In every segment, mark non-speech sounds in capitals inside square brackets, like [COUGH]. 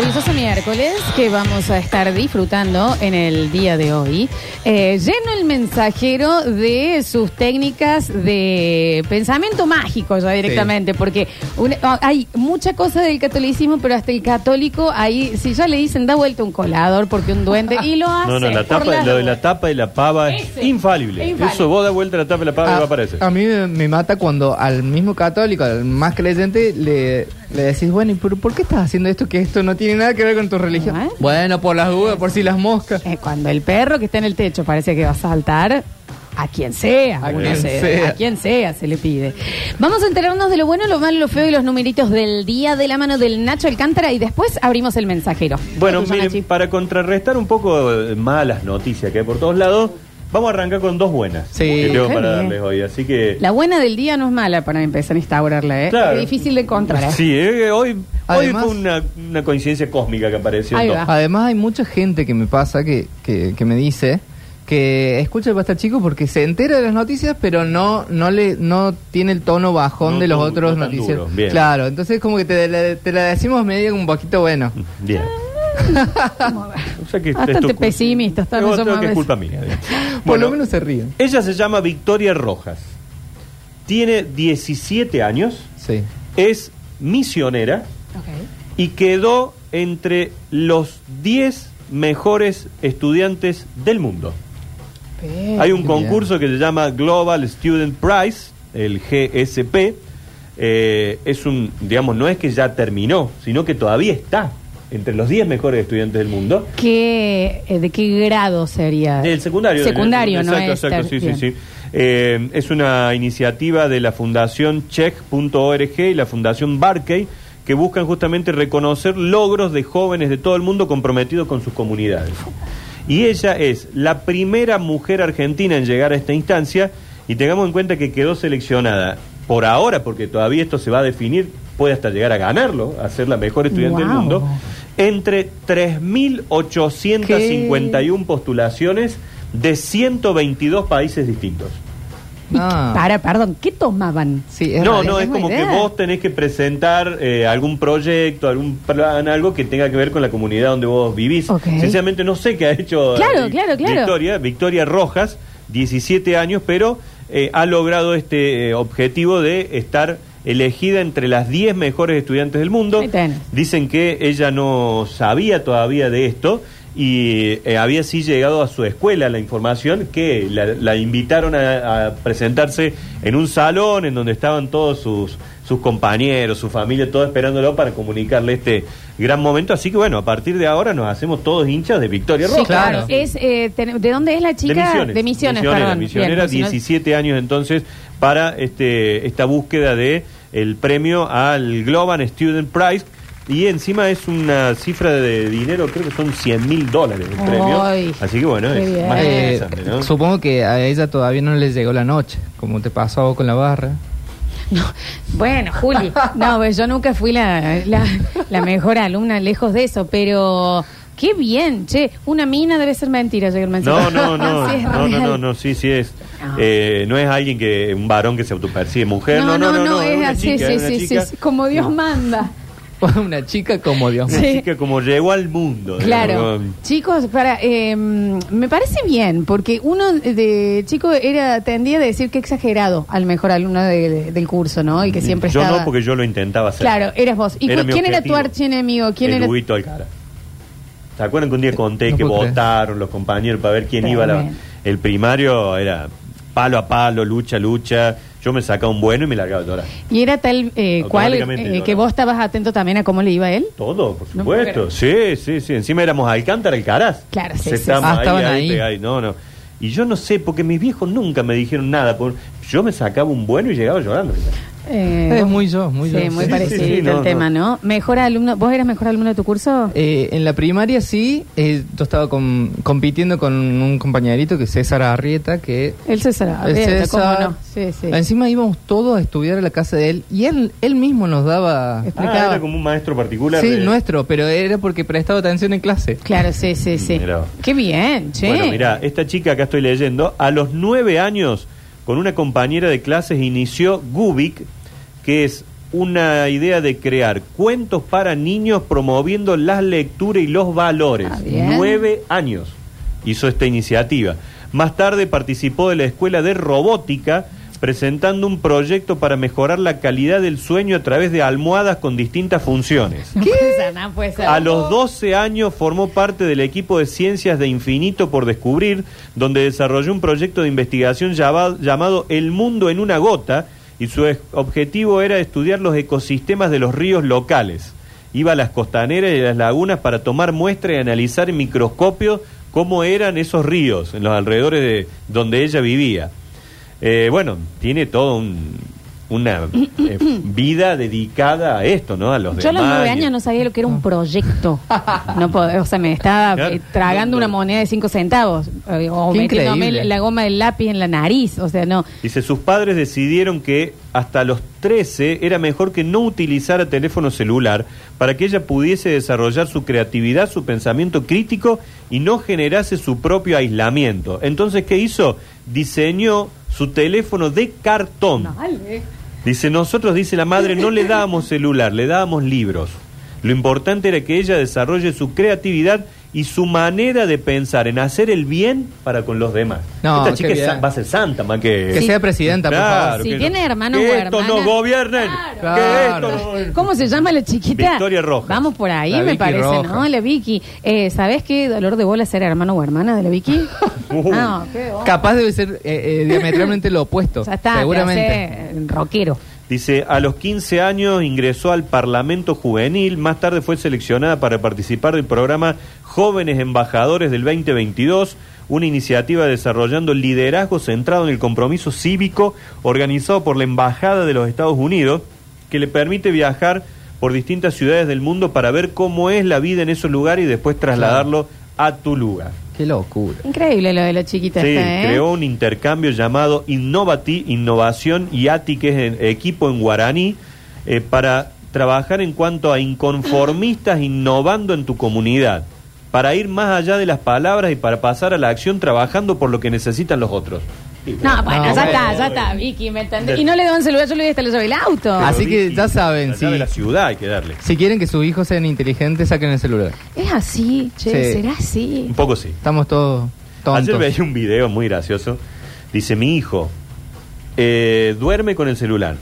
maravilloso miércoles que vamos a estar disfrutando en el día de hoy. Eh, lleno el mensajero de sus técnicas de pensamiento mágico ya directamente, porque un- ah, hay mucha cosa del catolicismo, pero hasta el católico ahí, si ya le dicen da vuelta un colador porque un duende y lo [LAUGHS] hace. No, no, la por tapa, las lo de la dudas. tapa y la pava es Ese. infalible. Es infalible. Eso, vos da vuelta la tapa y la pava y va a aparecer. a mí me, me mata cuando al mismo católico, al más creyente, le, le decís, bueno, ¿y por, por qué estás haciendo esto? Que esto no tiene nada que ver con tu religión. Ah. Bueno, por las dudas, por si las moscas. Eh, cuando el perro que está en el techo parece que va a saltar, a quien sea, A uno quien se- sea. a quien sea se le pide. Vamos a enterarnos de lo bueno, lo malo, lo feo y los numeritos del día de la mano del Nacho Alcántara y después abrimos el mensajero. Bueno, ¿Qué te miren, para contrarrestar un poco eh, malas noticias que hay por todos lados, vamos a arrancar con dos buenas Sí. que tengo Qué para bien. darles hoy. Así que. La buena del día no es mala para empezar a instaurarla, ¿eh? Claro. Es difícil de encontrar. ¿eh? Sí, eh, hoy, Además- hoy fue una, una coincidencia cósmica que apareció. Ahí va. Además, hay mucha gente que me pasa que, que, que me dice que escucha el Basta Chico porque se entera de las noticias, pero no no le no tiene el tono bajón No de los otros no noticias. Claro, entonces como que te, la- te la decimos medio un poquito bueno. Bien. O sea que Bastante es tu- pesimista, está, Pero no creo somos que es veces. culpa mía. Por Bueno, lo menos se ríen. Ella se llama Victoria Rojas. Tiene 17 años, Sí. es misionera Ok. y quedó entre los 10 mejores estudiantes del mundo. Pero- Hay un qué concurso que se llama Global Student Prize, el GSP. Eh, es un, digamos, no es que ya terminó, sino que todavía está entre los 10 mejores estudiantes del mundo. ¿Qué, eh, ¿De qué grado sería? El secundario. Secundario, no exacto, es Exacto, ter- sí, sí, bien. sí. Eh, es una iniciativa de la Fundación Check.org y la Fundación Barkey que buscan justamente reconocer logros de jóvenes de todo el mundo comprometidos con sus comunidades. Y ella es la primera mujer argentina en llegar a esta instancia y tengamos en cuenta que quedó seleccionada por ahora, porque todavía esto se va a definir, puede hasta llegar a ganarlo, a ser la mejor estudiante del mundo, entre 3.851 postulaciones de 122 países distintos. Ah. Para, perdón, ¿qué tomaban? Sí, es No, raro. no, es como que vos tenés que presentar eh, algún proyecto, algún plan, algo que tenga que ver con la comunidad donde vos vivís. Ok. Sinceramente no sé qué ha hecho Claro, eh, claro, claro. Victoria, Victoria Rojas, 17 años, pero eh, ha logrado este eh, objetivo de estar elegida entre las 10 mejores estudiantes del mundo. Dicen que ella no sabía todavía de esto y eh, había sí llegado a su escuela la información que la, la invitaron a, a presentarse en un salón en donde estaban todos sus, sus compañeros, su familia, todo esperándolo para comunicarle este gran momento. Así que bueno, a partir de ahora nos hacemos todos hinchas de Victoria Sí, Rojas. claro. Es, eh, ten- ¿De dónde es la chica? De Misiones. De Misiones, Misionera, perdón. misionera, Bien, Misiones. 17 años entonces para este esta búsqueda de el premio al Global Student Prize y encima es una cifra de dinero, creo que son 100 mil dólares el premio. Ay, Así que bueno, es bien. más Eh, interesante, ¿no? Supongo que a ella todavía no le llegó la noche, como te pasó a vos con la barra. No, bueno, Juli, no, pues yo nunca fui la, la, la mejor alumna, lejos de eso, pero qué bien, che, una mina debe ser mentira, llega el mensaje. No, no, no, [LAUGHS] no, no, no, no, sí, sí es. Ah. Eh, no es alguien que, un varón que se autopercibe mujer, no, no, no, no, es una así, chica, sí, es sí, sí, chica. sí, como Dios manda. [LAUGHS] Una chica como Dios. Una Sí. chica como llegó al mundo. Claro, digamos. chicos, para eh, me parece bien, porque uno de chico era tendía a decir que exagerado al mejor alumno de- de- del curso, ¿no? Y que siempre yo estaba... no, porque yo lo intentaba hacer. Claro, eras vos. ¿Y Era quién era tu archienemigo? ¿Quién el era? Alcara. ¿Se acuerdan que un día conté no que puedo creer. votaron los compañeros para ver quién iba a la, el primario? Era palo a palo, lucha, lucha. Yo me sacaba un bueno y me largaba a llorar. Y era tal eh, cual eh, yo que vos estabas atento también a cómo le iba a él. Todo, por No puedo supuesto. sí, sí, sí. Encima éramos Alcántara, Alcaraz. Claro, sí, Se sí. Ah, ahí, estaban ahí, ahí. pegados. No, no. Y yo no sé, porque mis viejos nunca me dijeron nada. por- Yo me sacaba un bueno y llegaba llorando. Eh, Es muy yo, muy sí, yo. muy Sí, parecido sí, sí, no, el tema, ¿no? Mejor alumno. ¿Vos eras mejor alumno de tu curso? Eh, en la primaria sí, eh, yo estaba con- compitiendo con un compañerito que es César Arrieta, que el César. el Arrieta, ¿cómo no? Sí, sí. encima íbamos todos a estudiar a la casa de él y él, él mismo nos daba... Ah, Explicaba. era como un maestro particular. Sí, de- nuestro, pero era porque prestaba atención en clase. Claro, sí, sí, sí. Mirá. Qué bien, che. Bueno, mira, esta chica acá estoy leyendo, a los nueve años, con una compañera de clases, inició Gubik, que es una idea de crear cuentos para niños promoviendo la lectura y los valores. Ah. Nueve años hizo esta iniciativa. Más tarde participó de la Escuela de Robótica presentando un proyecto para mejorar la calidad del sueño a través de almohadas con distintas funciones. A los 12 años formó parte del equipo de Ciencias de Infinito por Descubrir, donde desarrolló un proyecto de investigación llama- llamado El Mundo en una Gota, y su objetivo era estudiar los ecosistemas de los ríos locales. Iba a las costaneras y a las lagunas para tomar muestras y analizar en microscopio cómo eran esos ríos en los alrededores de donde ella vivía. Eh, bueno, tiene todo un, una eh, vida dedicada a esto, ¿no? A los Yo a los demás nueve años no sabía lo que era un proyecto. [LAUGHS] No pod- o sea, me estaba eh, tragando No, no. una moneda de cinco centavos. eh, o Qué metiéndome increíble. la goma del lápiz en la nariz. O sea, no. Dice, sus padres decidieron que hasta los 13 era mejor que no utilizara teléfono celular para que ella pudiese desarrollar su creatividad, su pensamiento crítico y no generase su propio aislamiento. Entonces, ¿qué hizo? Diseñó su teléfono de cartón. Dice, nosotros, dice la madre, no le dábamos celular, le dábamos libros. Lo importante era que ella desarrolle su creatividad y su manera de pensar en hacer el bien para con los demás. No, Esta chica es va a ser santa, más que... Que sea presidenta, por favor. Si que tiene hermanos que o esto no hermanas- gobiernen. Claro. Que Claro. esto no... ¿Cómo se llama la chiquita? Victoria Rojas. Vamos por ahí, La me Vicky parece, Rojas. ¿no? La Vicky. Eh, ¿Sabes qué dolor de bola ser hermano o hermana de la Vicky? [LAUGHS] Uh. no, qué. Capaz debe ser eh, eh, diametralmente lo opuesto. Ya está, seguramente. rockero. Dice, a los 15 años ingresó al Parlamento Juvenil, más tarde fue seleccionada para participar del programa Jóvenes Embajadores del 2022, una iniciativa desarrollando liderazgo centrado en el compromiso cívico organizado por la Embajada de los Estados Unidos, que le permite viajar por distintas ciudades del mundo para ver cómo es la vida en esos lugares y después trasladarlo a tu lugar. Qué locura. Increíble lo de la chiquita Sí, esta, ¿eh? creó un intercambio llamado Innovati, Innovación y ATI, que es el equipo en guaraní, eh, para trabajar en cuanto a inconformistas innovando en tu comunidad, para ir más allá de las palabras y para pasar a la acción trabajando por lo que necesitan los otros. No, bueno, No, ya bueno. está, ya está, Vicky, ¿me entendés? Y no le doy un celular, yo le doy hasta del auto. Así que ya saben, sí. de la ciudad hay que darle. Si quieren que sus hijos sean inteligentes, saquen el celular. Es así, che, Sí. será así. Un poco sí. Estamos todos tontos. Ayer veía un video muy gracioso. Dice, mi hijo eh, duerme con el celular,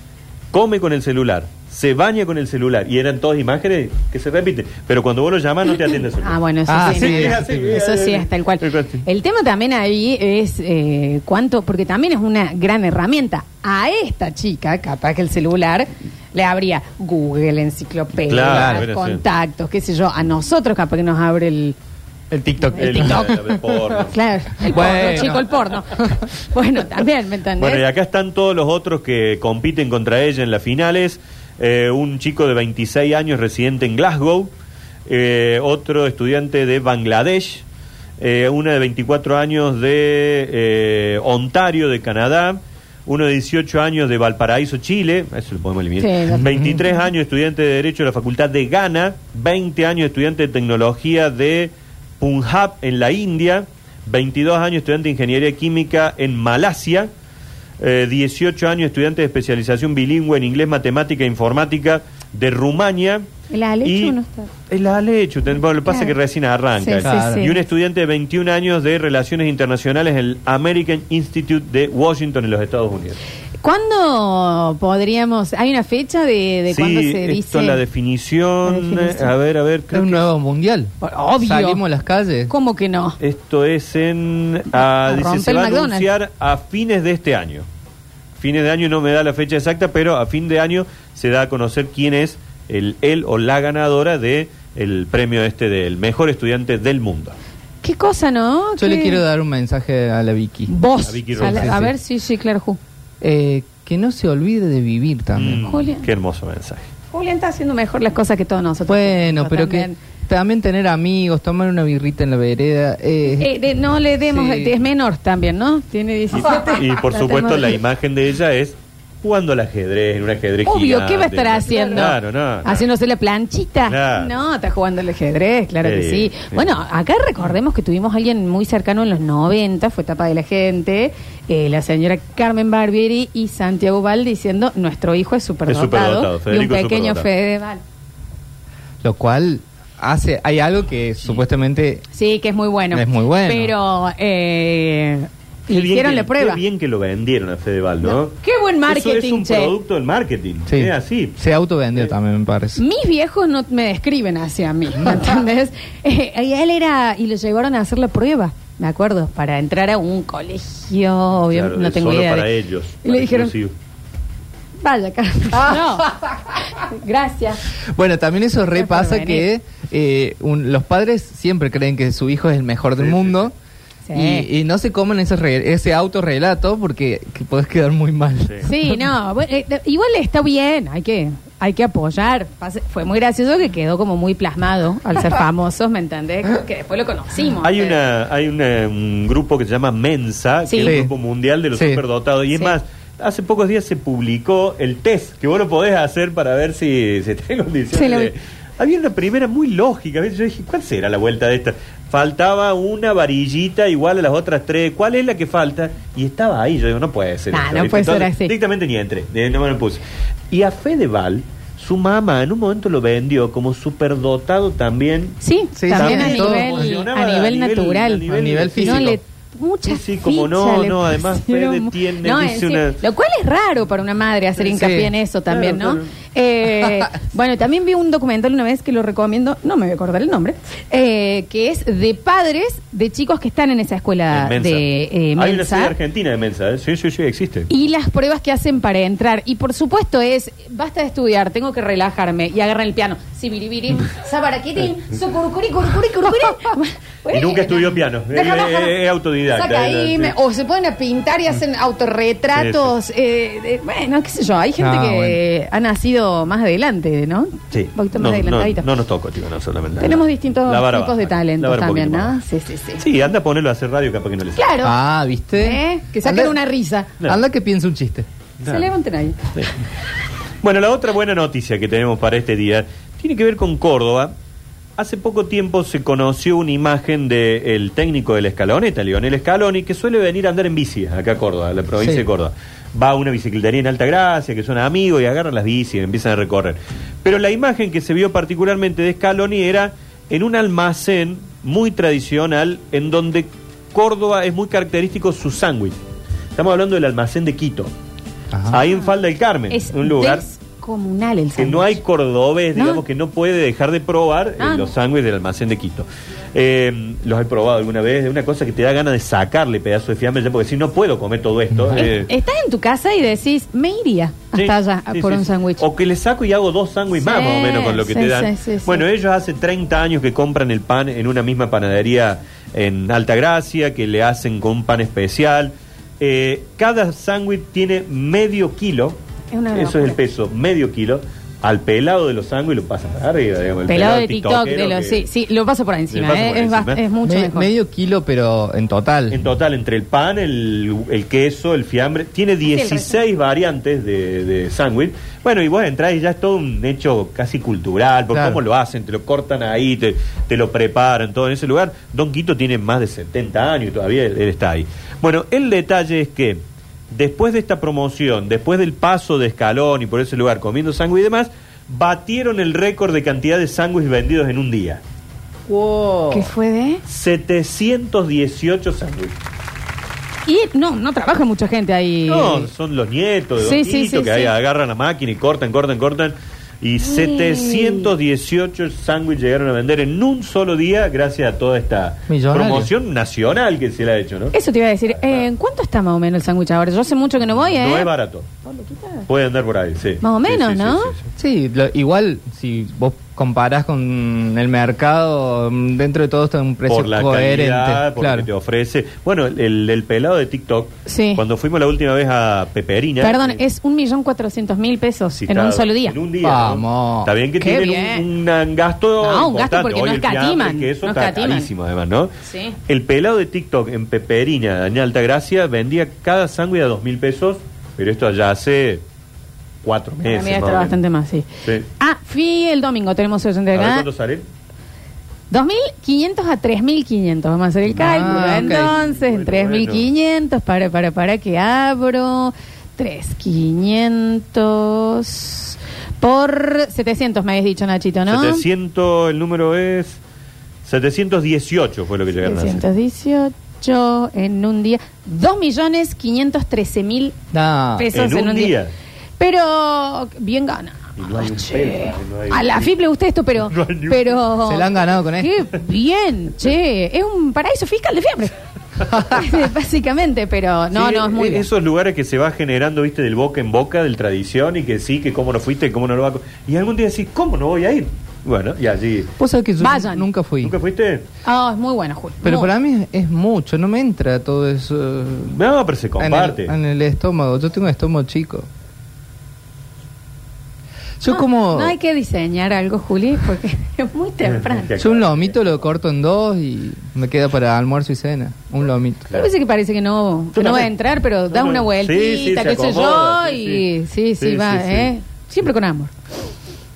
come con el celular, se baña con el celular. Y eran todas imágenes que se repiten. Pero cuando vos lo llamas no te atiende el celular. Ah, bueno, eso Ah, sí. sí, no. sí, eso sí es tal cual. El tema también ahí es eh, cuánto, porque también es una gran herramienta. A esta chica, capaz que el celular le abría Google, enciclopedia, Claro, contactos, qué sé yo. A nosotros capaz que nos abre el... El TikTok. El TikTok. el porno. [LAUGHS] Claro, el Bueno. porno, chico, el porno. [LAUGHS] bueno, también, ¿me entendés? Bueno, y acá están todos los otros que compiten contra ella en las finales. Eh, un chico de 26 años residente en Glasgow, eh, otro estudiante de Bangladesh, eh, una de 24 años de Ontario, de Canadá, uno de 18 años de Valparaíso, Chile, eso lo podemos eliminar, Sí, ya- 23 años estudiante de Derecho de la Facultad de Ghana, 20 años estudiante de Tecnología de Punjab en la India, 22 años estudiante de Ingeniería Química en Malasia, eh, 18 años estudiante de especialización bilingüe en inglés, matemática e informática de Rumania. ¿El Alechu y- no está? El Alechu, lo que pasa es que recién arranca. Sí, sí, Claro. sí. Y un estudiante de 21 años de Relaciones Internacionales en el American Institute de Washington en los Estados Unidos. ¿Cuándo podríamos...? ¿Hay una fecha de, de sí, cuándo se esto dice? es la definición. La definición. A ver, a ver. Es un nuevo mundial. Obvio. Salimos a las calles. ¿Cómo que no? Esto es en. ah, dice, se va a anunciar a fines de este año. Fines de año no me da la fecha exacta, pero a fin de año se da a conocer quién es el él o la ganadora de el premio este del mejor estudiante del mundo. ¿Qué cosa, no? Yo le quiero dar un mensaje a la Vicky. Vos. A Vicky a, la- Rojas. a Sí, ver, sí, sí, claro, Ju. Eh, que no se olvide de vivir también. Mm, Julián. Qué hermoso mensaje. Julián está haciendo mejor las cosas que todos nosotros. Bueno, pero también. que también tener amigos, tomar una birrita en la vereda. eh, Eh, de- no le demos, Sí. es menor también, ¿no? Tiene 17. Y por La supuesto la imagen de ella es jugando al ajedrez, en un ajedrez Obvio, gigante. ¿qué va a estar haciendo? Claro, no. no. Haciéndose la planchita. Claro. No, está jugando al ajedrez, claro que Sí, sí. sí. Bueno, acá recordemos que tuvimos a alguien muy cercano en los 90, fue etapa de la gente, eh, la señora Carmen Barbieri y Santiago Val diciendo, nuestro hijo es superdotado. superdotado, y un es pequeño superdotado. Fedeval. Lo cual hace, hay algo que supuestamente Sí, que es muy bueno. Es muy bueno. Pero eh, Qué bien hicieron que- la prueba. Qué bien que lo vendieron a Fedeval, ¿no? No, qué buen Eso marketing, es un che. producto del marketing. sí, Es así. se autovendió Sí. también, me parece. Mis viejos no me describen hacia mí, ¿me [LAUGHS] entendés? Eh, y él era, y lo llevaron a hacer la prueba, me acuerdo, para entrar a un colegio, obviamente, Claro, no es tengo solo idea. para de- ellos. Y le para dijeron, exclusivo. vaya, Carmen. [LAUGHS] No. [LAUGHS] Gracias. Bueno, también eso repasa venir. Eh, un- los padres siempre creen que su hijo es el mejor del Sí, mundo Sí. y, y no se comen ese, re- ese autorrelato porque que podés quedar muy mal. Sí. Sí, no, bueno, eh, igual está bien, hay que, hay que apoyar. Pase- Fue muy gracioso que quedó como muy plasmado al ser [LAUGHS] famosos, ¿me entendés? Que después lo conocimos. Hay una, hay una- un grupo que se llama Mensa, Sí. que es un grupo mundial de los Sí. superdotados. Y es Sí. más, hace pocos días se publicó el test que vos lo podés hacer para ver si se [LAUGHS] tiene condiciones. Sí, lo de-. Había una primera muy lógica. ¿ves? Yo dije, ¿cuál será la vuelta de esta? Faltaba una varillita igual a las otras tres. ¿Cuál es la que falta? Y estaba ahí. Yo digo, no puede ser. Nah, no puede ser así. Directamente ni entré. eh, No me lo puse. Y a Fedeval, su mamá en un momento lo vendió como superdotado también Sí, Sí, también a también nivel, funcionaba a nivel natural. a nivel, A nivel físico. No, le, mucha Sí, sí, como no, ficha le no, además Fede tiene- No, dice en serio, una- Lo cual es raro para una madre hacer Sí. hincapié en eso también, Claro, ¿no? claro. Eh, [LAUGHS] bueno, también vi un documental una vez que lo recomiendo, no me voy a acordar el nombre, eh, que es de padres de chicos que están en esa escuela En Mensa. de eh, Hay una Mensa. sede argentina de Mensa, ¿eh? Sí, sí, sí, existe. Y las pruebas que hacen para entrar. Y por supuesto es, basta de estudiar, tengo que relajarme. Y agarran el piano. Sibiribiri, sabaraquitín, sucurucuri, curicuri, curicuri. [LAUGHS] Y nunca estudió piano. Es- autodidacta, Saca es- ahí, sí. me- o se ponen a pintar y hacen autorretratos. eh, de- bueno, qué sé yo. Hay gente Ah, que ha nacido más adelante, ¿no? Sí. Un poquito más No, no, adelantadito. no nos tocó, tío, no solamente. Tenemos distintos tipos de talentos un también, ¿no? más Sí, sí, sí. Sí, anda a ponerlo a hacer radio, capaz que no le sale. Claro. Ah, ¿viste? ¿Eh? Que saquen Anda- una risa. Anda que piensa un chiste. Se levanten ahí. Sí. Bueno, la otra buena noticia que tenemos para este día tiene que ver con Córdoba. Hace poco tiempo se conoció una imagen del técnico de la escaloneta, Lionel Scaloni, que suele venir a andar en bici acá a Córdoba, a la provincia Sí. de Córdoba. Va a una bicicletería en Alta Gracia, que son amigos y agarran las bicis y empiezan a recorrer. Pero la imagen que se vio particularmente de Scaloni era en un almacén muy tradicional en donde Córdoba es muy característico su sándwich. Estamos hablando del almacén de Quito. Ajá. Ahí en Falda del Carmen, Es un lugar descomunal el que no hay sándwich. cordobés, No. digamos, que no puede dejar de probar eh, Ah, los sándwiches del almacén de Quito. Eh, los he probado alguna vez, es una cosa que te da ganas de sacarle pedazo de fiambre, ya porque si no puedo comer todo esto. eh, Es- Estás en tu casa y decís, me iría hasta sí, allá sí, por sí, un sándwich. O que le saco y hago dos sándwiches más, más o menos, con lo que te dan. bueno, ellos hace 30 años que compran el pan en una misma panadería en Alta Gracia, que le hacen con un pan especial. Eh, cada sándwich tiene medio kilo. Es una Eso es el peso, medio kilo. Al pelado de los sándwiches lo pasan para arriba, digamos. el Pelado de TikTok, tiktokero de los, que- sí, sí, lo paso por encima, paso eh, por es, encima. bast- es mucho Me- mejor. medio kilo, pero en total. En total, entre el pan, el, el queso, el fiambre, tiene el 16 variantes de, de sándwich. Bueno, y vos entrás y ya es todo un hecho casi cultural, Claro. cómo lo hacen, te lo cortan ahí, te, te lo preparan, todo en ese lugar. Don Quito tiene más de 70 años y todavía él, él está ahí. Bueno, el detalle es que después de esta promoción, después del paso de escalón y por ese lugar comiendo sándwich y demás, batieron el récord de cantidad de sándwiches vendidos en un día. ¿Qué fue de? 718 sándwiches. Y no, no trabaja mucha gente ahí. No, son los nietos de Sí, que ahí agarran la máquina y cortan, cortan, cortan. Y 718 sándwiches llegaron a vender en un solo día gracias a toda esta Millonario. promoción nacional que se le ha hecho, ¿no? Eso te iba a decir. Eh, ¿En cuánto está más o menos el sándwich ahora? Yo hace mucho que no voy, ¿eh? No es barato. Puede andar por ahí, sí. Más o menos, sí, sí, ¿no? sí, sí. Sí, lo- igual si vos comparás con el mercado, dentro de todo está un precio por la coherente. calidad, por lo claro. que te ofrece. Bueno, el, el pelado de TikTok, Sí. cuando fuimos la última vez a Peperina. Perdón, eh, es un millón cuatrocientos mil pesos en un solo día. En un día. ¿no? Vamos. Está bien que Qué tienen bien. Un, un gasto. No, un gasto porque Hoy no escatiman, Que eso no está escatiman. carísimo, además, ¿no? Sí. El pelado de TikTok en Peperina, de Alta Gracia, vendía cada sándwich a dos mil pesos Pero esto ya hace cuatro Para meses. mí más está bastante más, sí. Sí. Ah, fui el domingo, tenemos A ver acá. cuánto sale. 2.500 a 3.500. Vamos a hacer el Ah, cálculo. ok. Entonces, en Bueno, 3.500, para, para, para que abro. 3.500 por 700, me habéis dicho, Nachito, ¿no? 700, el número es 718 fue lo que llegaron a hacer. 718 en un día. 2.513.000 No. pesos en en, un día. Pero bien gana. Y no hay un Che. peso, no hay- A la FIP le gusta esto, pero. [LAUGHS] No hay ni un- pero Se la han ganado con Qué esto. bien, che. Es un paraíso fiscal de fiebre. [LAUGHS] Básicamente, pero no, Sí, no, es muy bien. Esos lugares que se va generando, viste, del boca en boca, del tradición, y que sí, que cómo no fuiste, cómo no lo va a... co- Y algún día decís, ¿cómo no voy a ir? Bueno, y allí... Vos sabés que yo Vayan. nunca fui. ¿Nunca fuiste? Ah, es muy bueno, Julio. Pero Muy- para mí es mucho, no me entra todo eso. No, pero se En comparte. el, en el estómago, yo tengo un estómago chico. Yo no, como... No hay que diseñar algo, Juli, porque [LAUGHS] es muy temprano. Yo un lomito lo corto en dos y me queda para almuerzo y cena. Un lomito. A veces que parece que no, que no va a entrar, pero da una Sí, vueltita, sí, qué se sé yo, sí, y sí, sí, sí. va, Sí, sí, sí. ¿eh? Siempre con amor.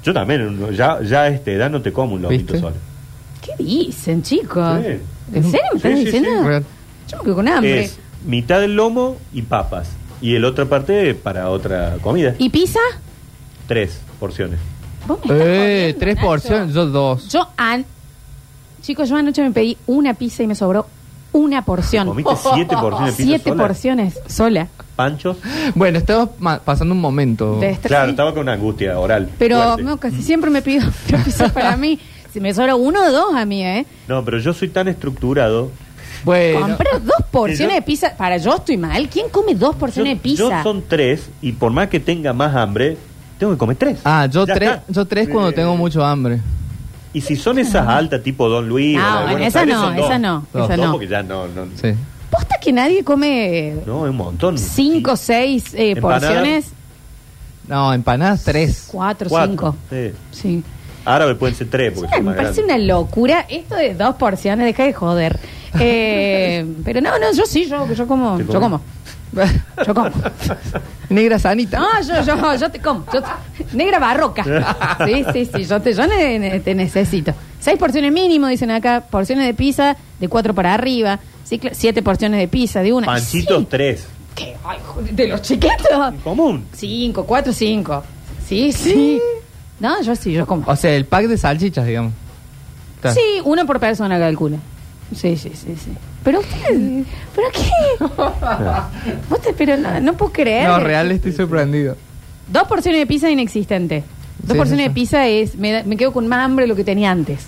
Yo también, ya, ya a esta edad no te como un lomito ¿Viste? solo. ¿Qué dicen, chicos? Sí. ¿En serio me Sí, sí, diciendo? sí. Yo me quedo con hambre. Es mitad del lomo y papas. Y el otra parte para otra comida. ¿Y pizza? Tres porciones. ¿Vos me estás Eh, jodiendo, tres Nacho? porciones, yo dos. Yo, an... chicos, yo anoche me pedí una pizza y me sobró una porción. ¿Comiste siete [LAUGHS] porciones de pizza Siete sola? porciones sola. ¿Panchos? Bueno, estamos ma- pasando un momento. De estrés. Claro, estaba con una angustia oral. Pero fuerte. no, casi siempre me pido [LAUGHS] una pizza para mí. Si me sobra uno o dos a mí, ¿eh? No, pero yo soy tan estructurado. Bueno, Compré dos porciones yo- de pizza. Para yo estoy mal. ¿Quién come dos porciones Yo, de pizza? yo son tres y por más que tenga más hambre, tengo que comer tres. ah, yo Ya tres, está. yo tres cuando Eh, tengo mucho hambre. Y si son esas altas tipo Don Luis No, o la de bueno, Buenos esas Aires, no, son dos. esas no, Dos, dos no. porque ya no, no, Sí. ¿Posta que nadie come no, es un montón. cinco, seis eh, Empanadas. porciones? No, empanadas tres. Cuatro, Cuatro, cinco. sí. Sí. Árabe pueden ser tres porque son me más parece grandes. una locura esto de dos porciones, deja de joder. [LAUGHS] Eh, pero no, no, yo sí, yo, yo como, ¿Te yo como, yo como. Negra sanita. No, yo, yo, yo te como. Yo te- negra barroca. Sí, sí, sí, yo te, yo ne- ne- te necesito. Seis porciones mínimo, dicen acá, porciones de pizza de cuatro para arriba, sí, cl- siete porciones de pizza de una. Panchitos Sí. tres. ¿Qué? Ay, joder, ¿De los chiquitos? Común. Cinco, cuatro, cinco. Sí, sí. No, yo sí, yo como. O sea, el pack de salchichas, digamos. Está. Sí, uno por persona calcula. Sí, sí, sí, sí. Pero usted, ¿pero qué? [LAUGHS] Vos te- pero no, no puedo creer. No, real estoy sorprendido. Dos porciones de pizza inexistente. Dos Sí, porciones sí, de pizza es, me, da- me quedo con más hambre de lo que tenía antes.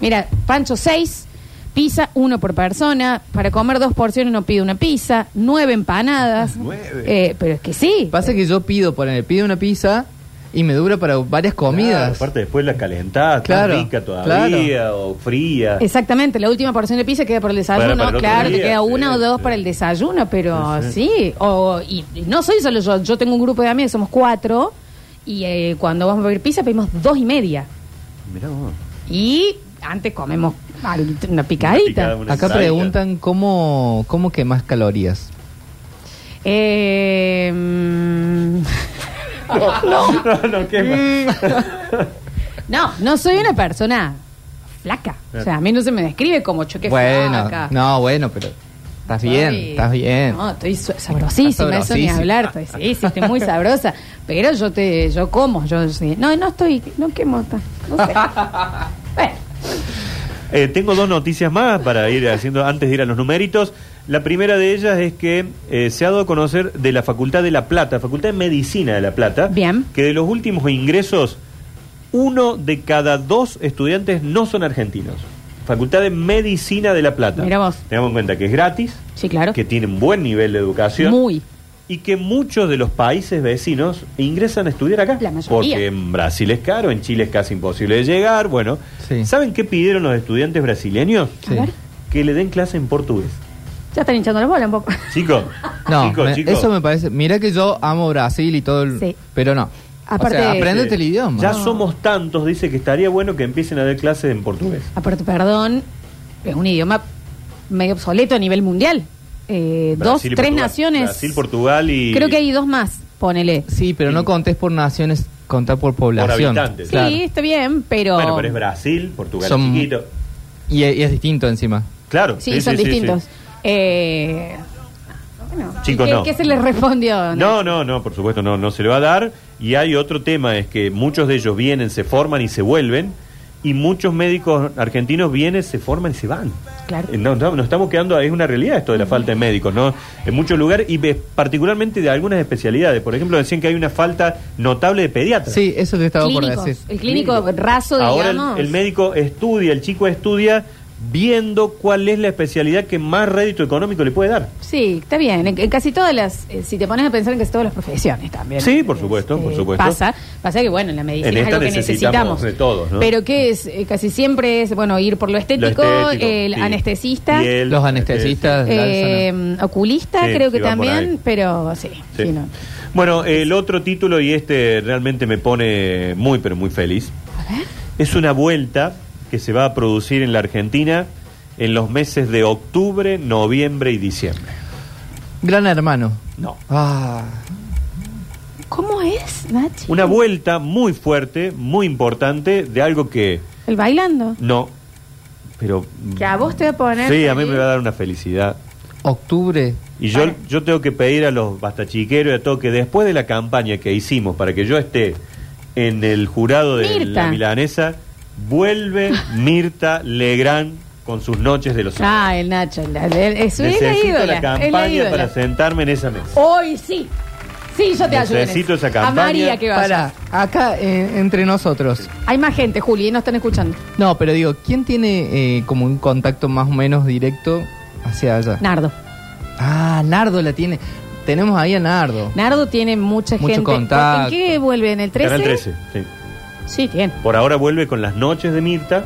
Mira, Pancho seis, pizza uno por persona, para comer dos porciones no pido una pizza, nueve empanadas. Nueve. Eh, pero es que sí. Pasa que yo pido, poner, pido una pizza y me dura para varias Claro, comidas. aparte después la calentás, Claro, tan rica todavía o fría. Exactamente, la última porción de pizza queda por el desayuno, para el otro claro, te queda una sí, o dos sí. para el desayuno, pero Sí. O, y, y no soy solo yo, yo tengo un grupo de amigos, somos cuatro, y eh, cuando vamos a pedir pizza pedimos dos y media, Mirá vos. y antes comemos una Una picadita. picada, una Acá preguntan cómo, cómo quemas calorías. Eh, mm, [LAUGHS] No, no, no, ¿qué más? [LAUGHS] no, no soy una persona flaca, o sea, a mí no se me describe como choque bueno, flaca. no, bueno, pero estás bien, estás bien. No, estoy su- sabrosísima, Estás eso ni sabrosísima. hablar. Estoy, sí, sí, estoy muy sabrosa. Pero yo te, yo como, yo sí. No, no estoy, no quemo, ta- no sé. [LAUGHS] Bueno, Eh, tengo dos noticias más para ir haciendo antes de ir a los numeritos. La primera de ellas es que eh, se ha dado a conocer de la Facultad de La Plata, Facultad de Medicina de La Plata, Bien. que de los últimos ingresos, uno de cada dos estudiantes no son argentinos. Facultad de Medicina de La Plata. Mira vos. Tengamos en cuenta que es gratis, sí, claro. que tiene un buen nivel de educación. Muy. Y que muchos de los países vecinos ingresan a estudiar acá. La mayoría. Porque en Brasil es caro, en Chile es casi imposible de llegar. Bueno, Sí. ¿saben qué pidieron los estudiantes brasileños? Ver. Que le den clase en portugués. Ya están hinchando la bola un poco. Chicos, No, me- chicos, eso me parece. Mira que yo amo Brasil y todo el. Sí. Pero no. Aparte- o sea, apréndete el idioma. ya somos tantos, dice que estaría bueno que empiecen a dar clases en portugués. Aparte, perdón, es un idioma medio obsoleto a nivel mundial. eh, dos, tres Portugal. naciones. Brasil, Portugal y. Creo que hay dos más, ponele. Sí, pero no contés por naciones, contá por población. habitantes. Claro. Sí, está bien, pero. Bueno, pero es Brasil, Portugal Son- es chiquito. Y, y es distinto encima. Claro. Sí, son sí, sí. distintos. Eh, bueno, Chicos, ¿qué, no. qué se les respondió? No, no, no, por supuesto no, no se le va a dar. Y hay otro tema, es que muchos de ellos vienen, se forman y se vuelven. Y muchos médicos argentinos vienen, se forman y se van. Claro. No, no, nos estamos quedando, es una realidad esto de la falta de médicos, ¿no? En muchos lugares y particularmente de algunas especialidades. Por ejemplo, decían que hay una falta notable de pediatras. Sí, eso te estaba por Clínicos. decir. El clínico raso, Ahora el médico estudia, el chico estudia viendo cuál es la especialidad que más rédito económico le puede dar. Sí, está bien. En, en casi todas las. eh, si te pones a pensar en casi todas las profesiones también. Sí, por supuesto, por supuesto. Pasa. Pasa que, bueno, en la medicina En es algo que necesitamos de todos, ¿no? Pero que es. Eh, casi siempre es, bueno, ir por lo estético, Lo estético, el sí. anestesista. Piel, Los anestesistas. eh, oculista, Sí, creo que también, pero sí. Sí. sí, no. Bueno, el otro título, y este realmente me pone muy, pero muy feliz, es una vuelta que se va a producir en la Argentina en los meses de octubre, noviembre y diciembre. Gran hermano. No. Ah, ¿Cómo es, Nachi? Una vuelta muy fuerte, muy importante, de algo que El bailando. no, pero... Que a vos te va a poner. Sí, a mí me va a dar una felicidad. octubre. Y yo, yo tengo que pedir a los bastachiqueros y a todo que después de la campaña que hicimos para que yo esté en el jurado de Mirta. la milanesa, vuelve Mirta Legrand con sus noches de los Ah, el Nacho. la- el- es, es la Necesito ídola. la es la campaña ídola. para sentarme en esa mesa. Hoy sí. Sí, yo te ayudo. en Necesito eso. esa campaña. A María que vaya. Para, acá eh, entre nosotros. Hay más gente, Juli, y no están escuchando. No, pero digo, ¿quién tiene eh, como un contacto más o menos directo hacia allá? Nardo. Ah, Nardo la tiene. Tenemos ahí a Nardo. Nardo tiene mucha Mucho gente. contacto. ¿En qué vuelve? ¿En el 13? Canal 13, sí. Sí, tiene. Por ahora vuelve con las noches de Mirta,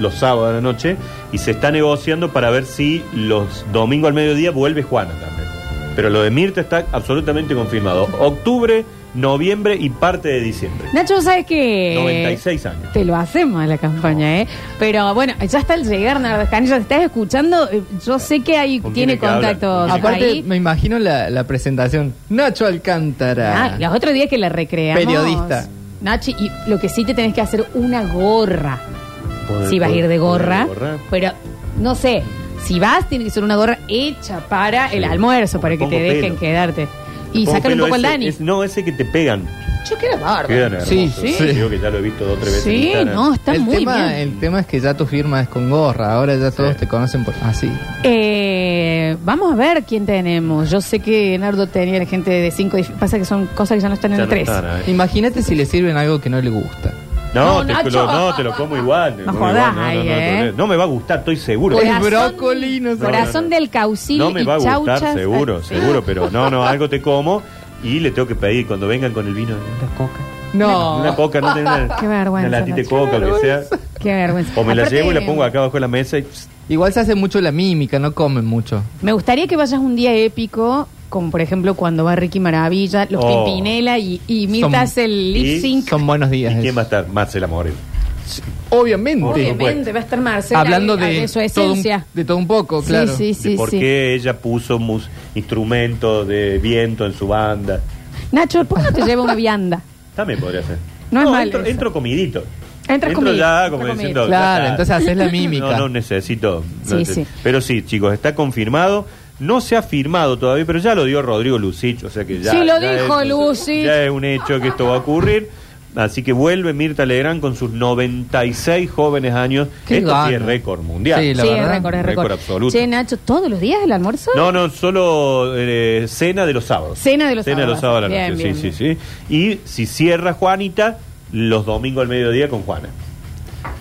los sábados de la noche, y se está negociando para ver si los domingos al mediodía vuelve Juana también. Pero lo de Mirta está absolutamente confirmado. Octubre, noviembre y parte de diciembre. Nacho, ¿sabes que 96 años. Te lo hacemos a la campaña, ¿eh? Pero bueno, ya está el llegar, Nardo Escanilla. ¿Te estás escuchando? Eh, Yo sé que ahí ¿Con tiene contactos. ¿Con quién es que Aparte, ahí. me imagino la, la presentación. Nacho Alcántara. Ah, los otros días que la recreamos. Periodista. Nachi, y lo que sí te tenés que hacer una gorra. ¿Poder- Si vas a ir de gorra, pero no sé, si vas tiene que ser una gorra hecha para el almuerzo, para que te dejen pelo. quedarte. Y sácale un poco al ese- Dani. es- no, ese que te pegan. Yo quiero barba. Quedan hermosos. Sí, sí. Digo que ya lo he visto dos o tres veces. en Sí, Instagram. no, está el muy tema, bien. El tema es que ya tu firma es con gorra. Ahora ya todos Sí. te conocen por así. Eh, vamos a ver quién tenemos. Yo sé que Nardo tenía gente de 5. Pasa que son cosas que ya no están en Ya el no 3. están ahí. Imagínate si le sirven algo que no le gusta. No, No, te, Nacho. lo, no, te lo como igual. No como jodas igual. ahí, no, ¿eh? no, no me va a gustar, estoy seguro. Corazón, brócoli, no sé. corazón No, no, no. del caucil No me y va a gustar, chauchas. seguro, seguro, pero no, no, [LAUGHS] algo te como y le tengo que pedir cuando vengan con el vino una coca. No. Una coca, no tengo una, [LAUGHS] Qué vergüenza, una latita de Nacho. coca, lo que sea. Qué vergüenza. O me la Aparte, llevo y la pongo acá abajo de la mesa y pss, Igual se hace mucho la mímica, no comen mucho. Me gustaría que vayas un día épico, como por ejemplo cuando va Ricky Maravilla, los Oh. Pimpinela y, y Mirta Son- hace el lip sync. Son buenos días. ¿Y quién va a estar? Marcela Moreno. Obviamente. Obviamente va a estar Marcela Hablando de, de, su todo un, esencia. de todo un poco, Sí, claro. sí, de sí, por sí. qué ella puso mus- instrumentos de viento en su banda. Nacho, ¿por qué no te lleva una vianda? [LAUGHS] También podría ser. No es mal entro, eso. entro comidito. Entras entro comidito, ya como diciendo. Claro, ya está. entonces haces la [LAUGHS] mímica. No, no necesito. no Sí, sí. Pero sí, chicos, está confirmado. No se ha firmado todavía, pero ya lo dio Rodrigo Lucich, o sea que ya. Sí, lo ya dijo es, Lucich. Ya es un hecho que esto va a ocurrir. Así que vuelve Mirta Legrand con sus 96 jóvenes años. Qué esto sí es récord mundial. Sí, la sí, es verdad, récord, es récord récord. absoluto. Che, Nacho, ¿todos los días el almuerzo? No, no, solo eh, cena de los sábados. Cena de los Cena de los sábados sábados. a la noche, Bien, sí, bien, sí, sí. Y si cierra Juanita, los domingos al mediodía con Juana.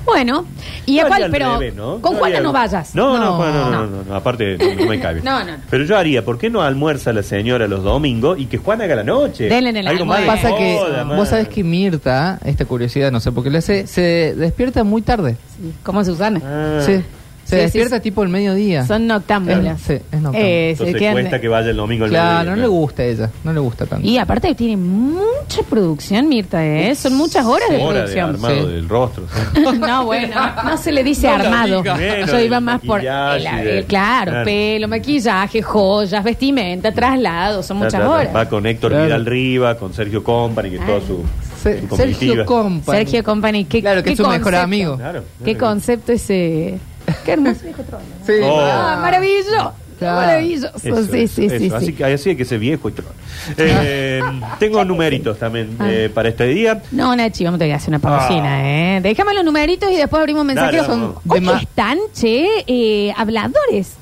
Bueno, y a cuál, pero revés, ¿no? con Juana no vayas. No, no, No. Juana, no, no, no, no, aparte no, no me cae bien. [LAUGHS] No, no. Pero yo haría, ¿por qué no almuerza la señora los domingos y que Juana haga la noche? Denle en el Algo más. Pasa que vos sabés que Mirta, esta curiosidad, no sé por qué le hace, se despierta muy tarde. Sí, como Susana. Ah. Sí. Se Sí, despierta sí, tipo el mediodía. Son noctámbulas. Sí, es noctámbula. Eh, se Entonces quedan- cuesta que vaya el domingo al Claro, mediodía, no le gusta a ella, no le gusta tanto. Y aparte tiene mucha producción, Mirta, ¿eh? Son muchas horas de Hora de producción. armado Sí. del rostro. [LAUGHS] no, bueno, no se le dice No la armado. Yo iba más por. maquillaje el- el- claro, claro. pelo, maquillaje, joyas, vestimenta, traslado, son muchas ta, ta. horas. Va con Héctor Claro. Vidal Riva, con Sergio Company, que es toda su, Se- su Sergio. Company. Sergio Company, ¿qué, Claro, que qué es su mejor concepto? amigo. Claro, ¿Qué concepto ese? Qué hermoso viejo trono. Sí. Oh. Ah, maravilloso. Claro. Maravilloso. Eso, sí, sí, eso. sí, Así sí. que así hay que ser viejo y trono. [LAUGHS] Eh, tengo numeritos también Ah. eh, para este día. No, Nachi, vamos a tener que hacer una pausina, Ah. ¿eh? Déjame los numeritos y después abrimos mensajeros Dale, con... ma- están, che, eh, habladores.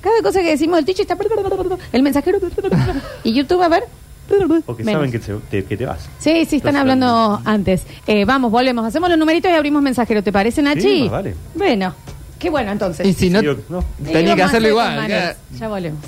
Cada cosa que decimos el Twitch está... El mensajero... Y YouTube, a ver... Porque Menos. saben que te, que te vas. Sí, sí, están Entonces, hablando antes. Eh, vamos, volvemos. Hacemos los numeritos y abrimos mensajero. ¿Te parece, Nachi? más vale. Bueno, qué bueno entonces. Y si no, Sí, no. Tenía que a hacerlo hacer igual. ya. Ya volvemos.